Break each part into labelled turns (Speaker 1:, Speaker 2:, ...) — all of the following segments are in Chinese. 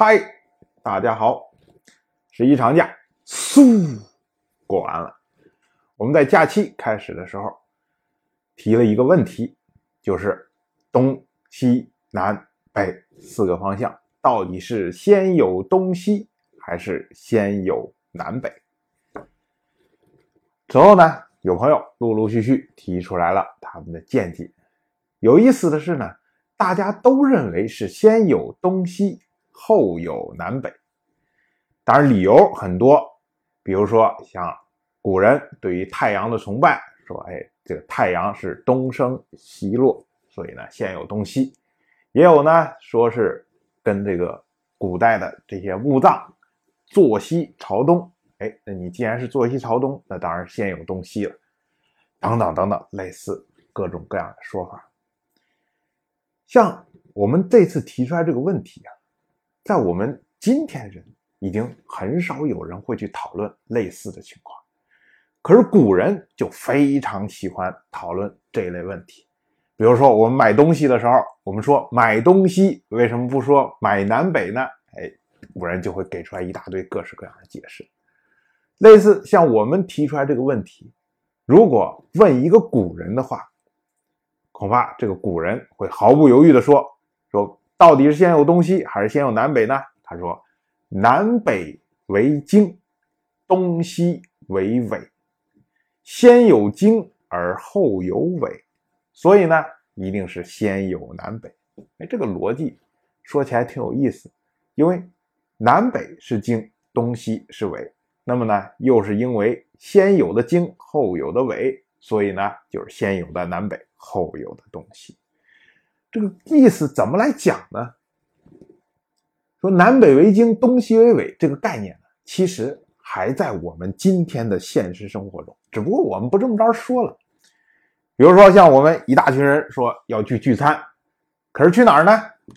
Speaker 1: 嗨，大家好！十一长假，嗖，过完了。我们在假期开始的时候提了一个问题，就是东西南北四个方向到底是先有东西还是先有南北？之后呢，有朋友陆陆续续提出来了他们的见解。有意思的是呢，大家都认为是先有东西。后有南北，当然理由很多，比如说像古人对于太阳的崇拜，说，哎，这个太阳是东升西落，所以呢，先有东西；也有呢，说是跟这个古代的这些墓葬坐西朝东，哎，那你既然是坐西朝东，那当然先有东西了，等等等等，类似各种各样的说法。像我们这次提出来这个问题啊。在我们今天人已经很少有人会去讨论类似的情况，可是古人就非常喜欢讨论这一类问题。比如说，我们买东西的时候，我们说买东西为什么不说买南北呢？哎，古人就会给出来一大堆各式各样的解释。类似像我们提出来这个问题，如果问一个古人的话，恐怕这个古人会毫不犹豫地说说。到底是先有东西还是先有南北呢？他说：“南北为经，东西为纬。先有经而后有纬，所以呢，一定是先有南北。”哎，这个逻辑说起来挺有意思，因为南北是经，东西是纬，那么呢，又是因为先有的经，后有的纬，所以呢，就是先有的南北，后有的东西。这个意思怎么来讲呢？说南北为经，东西为纬这个概念呢，其实还在我们今天的现实生活中，只不过我们不这么着说了。比如说，像我们一大群人说要去聚餐，可是去哪儿呢？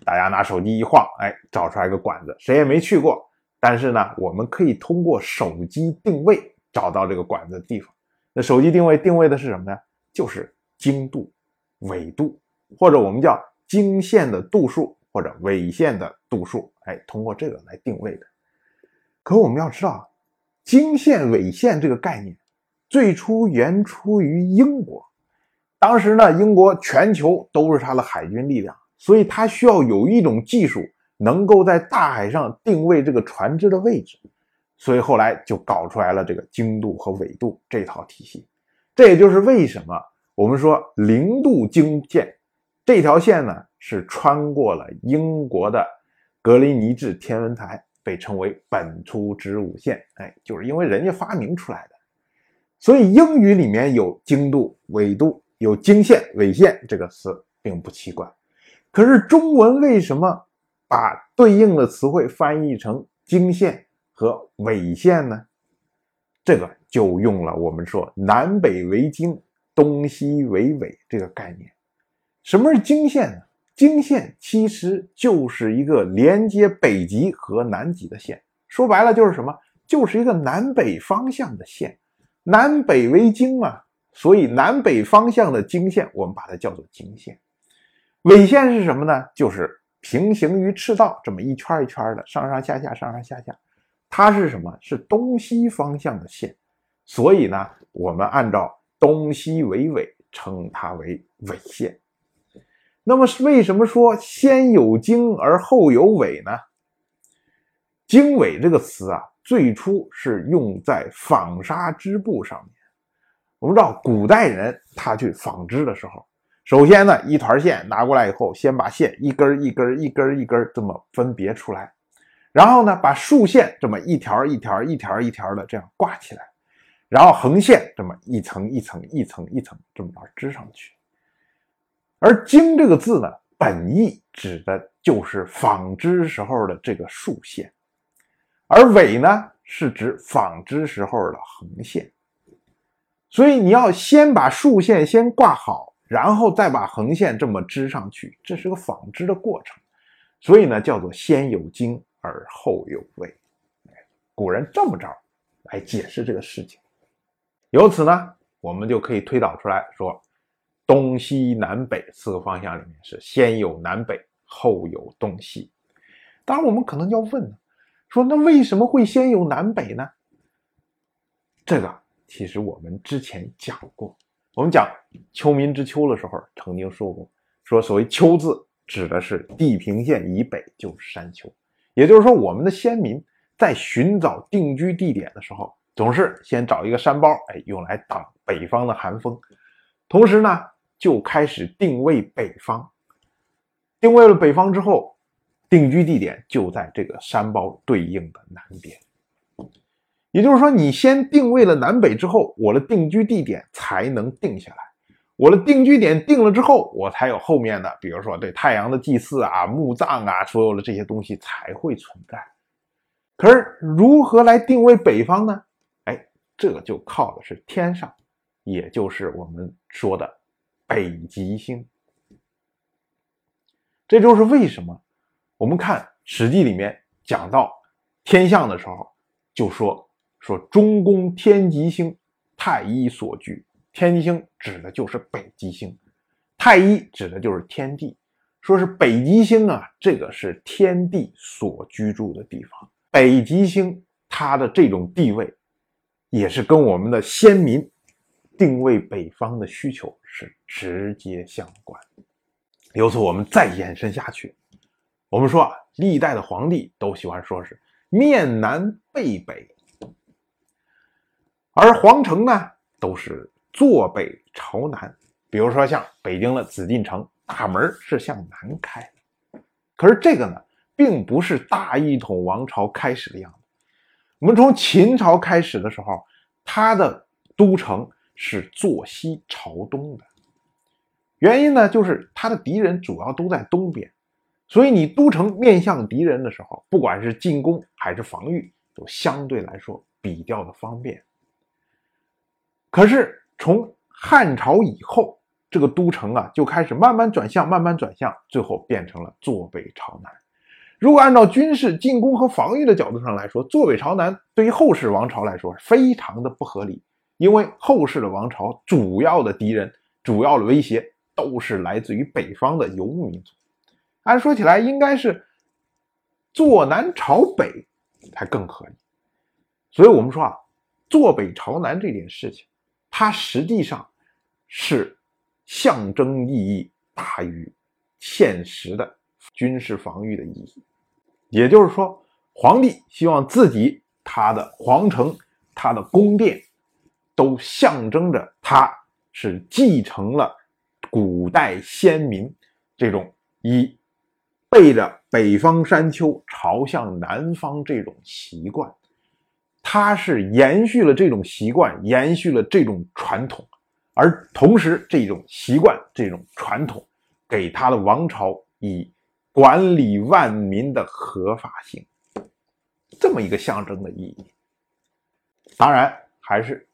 Speaker 1: 大家拿手机一晃，哎，找出来个馆子，谁也没去过。但是呢，我们可以通过手机定位找到这个馆子的地方。那手机定位定位的是什么呢？就是经度、纬度。或者我们叫经线的度数，或者纬线的度数，哎，通过这个来定位的。可我们要知道，经线、纬线这个概念最初源出于英国。当时呢，英国全球都是它的海军力量，所以它需要有一种技术，能够在大海上定位这个船只的位置。所以后来就搞出来了这个经度和纬度这套体系。这也就是为什么我们说零度经线。这条线呢是穿过了英国的格林尼治天文台，被称为本初子午线。哎，就是因为人家发明出来的，所以英语里面有经度、纬度，有经线、纬线这个词并不奇怪。可是中文为什么把对应的词汇翻译成经线和纬线呢？这个就用了我们说南北为经，东西为纬这个概念。什么是经线呢？经线其实就是一个连接北极和南极的线，说白了就是什么？就是一个南北方向的线。南北为经嘛，所以南北方向的经线，我们把它叫做经线。纬线是什么呢？就是平行于赤道这么一圈一圈的上上下下上上下下，它是什么？是东西方向的线。所以呢，我们按照东西为纬，称它为纬线。那么为什么说先有经而后有纬呢？经纬这个词啊，最初是用在纺纱织布上面。我们知道古代人他去纺织的时候，首先呢，一团线拿过来以后，先把线一根一根一根一根这么分别出来，然后呢，把竖线这么一条一条一条一条的这样挂起来，然后横线这么一层一层一层一层这么着织上去。而“经”这个字呢，本意指的就是纺织时候的这个竖线，而“纬”呢，是指纺织时候的横线。所以你要先把竖线先挂好，然后再把横线这么织上去，这是个纺织的过程。所以呢，叫做先有经而后有纬。古人这么着来解释这个事情。由此呢，我们就可以推导出来说。东西南北四个方向里面是先有南北，后有东西。当然，我们可能要问，说那为什么会先有南北呢？这个其实我们之前讲过，我们讲秋民之秋的时候曾经说过，说所谓秋字指的是地平线以北就是山丘，也就是说我们的先民在寻找定居地点的时候，总是先找一个山包，哎，用来挡北方的寒风，同时呢就开始定位北方，定位了北方之后，定居地点就在这个山包对应的南边。也就是说，你先定位了南北之后，我的定居地点才能定下来。我的定居点定了之后，我才有后面的，比如说对太阳的祭祀啊、墓葬啊，所有的这些东西才会存在。可是如何来定位北方呢？哎，这就靠的是天上，也就是我们说的北极星。这就是为什么我们看《史记》里面讲到天象的时候，就说。说中宫天极星，太一所居。天极星指的就是北极星，太一指的就是天地。说是北极星啊，这个是天地所居住的地方。北极星它的这种地位，也是跟我们的先民定位北方的需求是直接相关。由此我们再延伸下去，我们说啊，历代的皇帝都喜欢说是面南背北。而皇城呢，都是坐北朝南。比如说像北京的紫禁城，大门是向南开的。可是这个呢，并不是大一统王朝开始的样子。我们从秦朝开始的时候，它的都城是坐西朝东的。原因呢，就是它的敌人主要都在东边，所以你都城面向敌人的时候，不管是进攻还是防御，都相对来说比较的方便。可是从汉朝以后，这个都城啊就开始慢慢转向，慢慢转向，最后变成了坐北朝南。如果按照军事进攻和防御的角度上来说，坐北朝南对于后世王朝来说非常的不合理，因为后世的王朝主要的敌人、主要的威胁都是来自于北方的游牧民族。按说起来，应该是坐南朝北才更合理。所以我们说啊，坐北朝南这件事情。它实际上是象征意义大于现实的军事防御的意义，也就是说，皇帝希望自己他的皇城、他的宫殿都象征着他是继承了古代先民这种以背着北方山丘朝向南方这种习惯。他是延续了这种习惯，延续了这种传统，而同时这种习惯、这种传统，给他的王朝以管理万民的合法性，这么一个象征的意义。当然，还是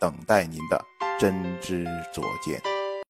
Speaker 2: 等待您的真知灼见。